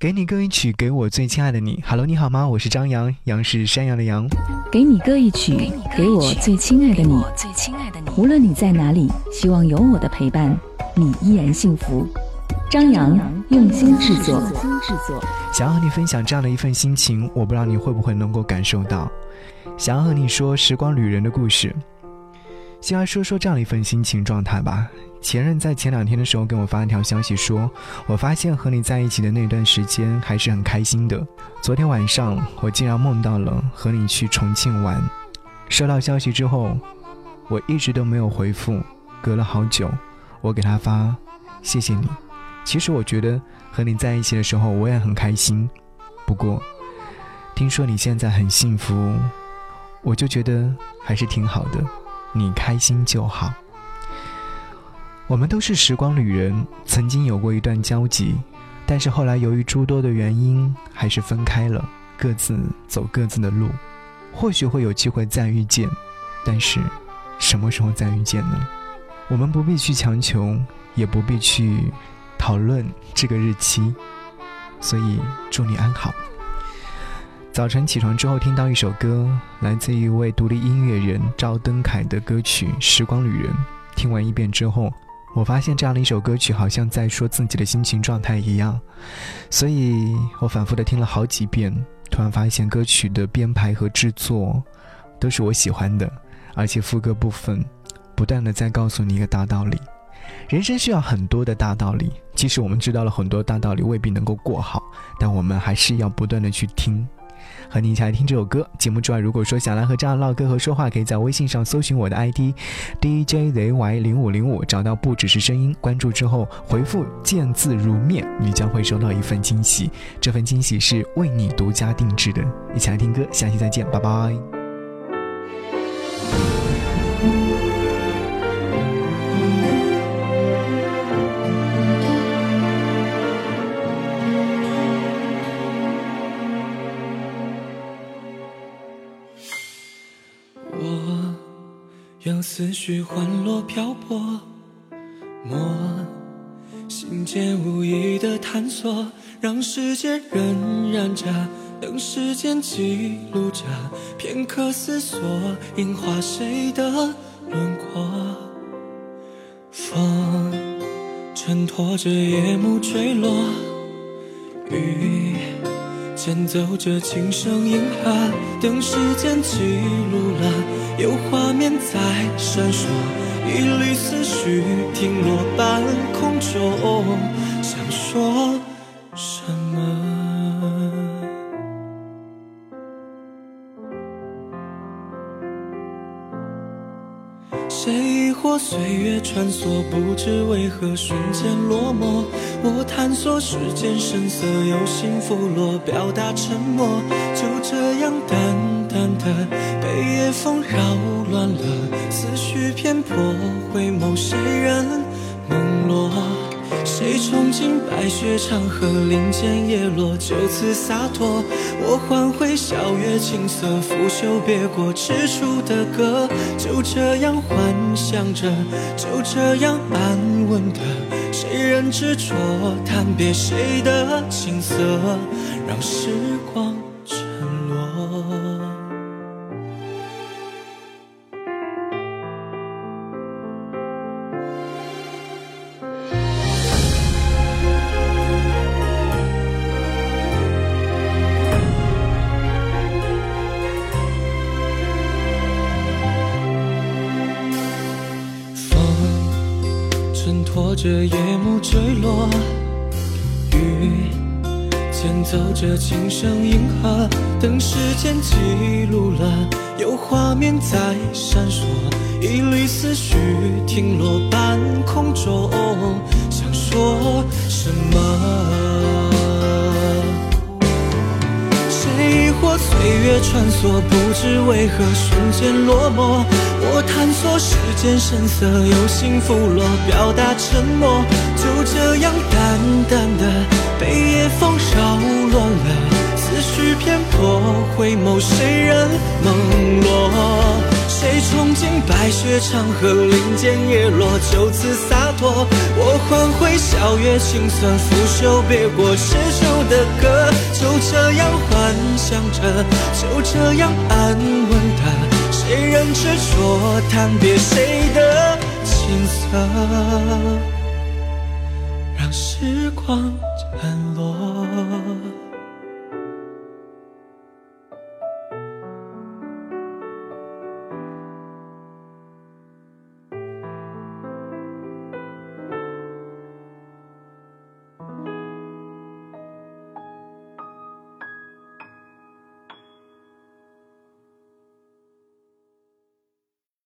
给你歌一曲，给我最亲爱的你。Hello，你好吗？我是张扬，杨是山羊的羊。给你歌一曲，给我最亲爱的你。无论你在哪里，希望有我的陪伴，你依然幸福。张扬用心制作，想要和你分享这样的一份心情，我不知道你会不会能够感受到。想要和你说时光旅人的故事。先来说说这样的一份心情状态吧。前任在前两天的时候给我发了条消息，说我发现和你在一起的那段时间还是很开心的。昨天晚上我竟然梦到了和你去重庆玩。收到消息之后，我一直都没有回复。隔了好久，我给他发谢谢你。其实我觉得和你在一起的时候我也很开心。不过听说你现在很幸福，我就觉得还是挺好的。你开心就好。我们都是时光旅人，曾经有过一段交集，但是后来由于诸多的原因，还是分开了，各自走各自的路。或许会有机会再遇见，但是什么时候再遇见呢？我们不必去强求，也不必去讨论这个日期。所以祝你安好。早晨起床之后，听到一首歌，来自一位独立音乐人赵登凯的歌曲《时光旅人》。听完一遍之后。我发现这样的一首歌曲，好像在说自己的心情状态一样，所以我反复的听了好几遍，突然发现歌曲的编排和制作都是我喜欢的，而且副歌部分不断的在告诉你一个大道理：人生需要很多的大道理。即使我们知道了很多大道理未必能够过好，但我们还是要不断的去听。和你一起来听这首歌。节目之外，如果说想来和这样唠嗑和说话，可以在微信上搜寻我的 ID DJZY 零五零五，找到不只是声音，关注之后回复见字如面，你将会收到一份惊喜。这份惊喜是为你独家定制的。一起来听歌，下期再见，拜拜。让思绪缓落漂泊，莫心间无意的探索，让时间荏苒着，等时间记录着片刻思索，樱花谁的轮廓？风衬托着夜幕坠落，雨。先走着轻声银河，等时间记录了，有画面在闪烁，一缕思绪停落半空中，想说过岁月穿梭，不知为何瞬间落寞。我探索世间声色，有心拂落，表达沉默，就这样淡淡的被夜风扰乱了思绪偏颇，回眸谁人梦落？谁冲进白雪长河，林间叶落，就此洒脱。我换回笑月青涩，拂袖别过踟蹰的歌，就这样幻想着，就这样安稳的。谁人执着叹别谁的青涩，让时光着夜幕坠落，雨间奏着琴声银河，等时间记录了，有画面在闪烁，一缕思绪停落半空中，想说什么？岁月穿梭，不知为何瞬间落寞。我探索世间声色，有心拂落，表达沉默。就这样淡淡的被夜风扰乱了思绪偏颇，回眸谁人梦落？谁冲进白雪长河，林间叶落，就此洒脱。我换回笑月清算，拂袖别过诗书的歌，就这样幻想着，就这样安稳的。谁人执着叹别谁的青涩，让时光沉落。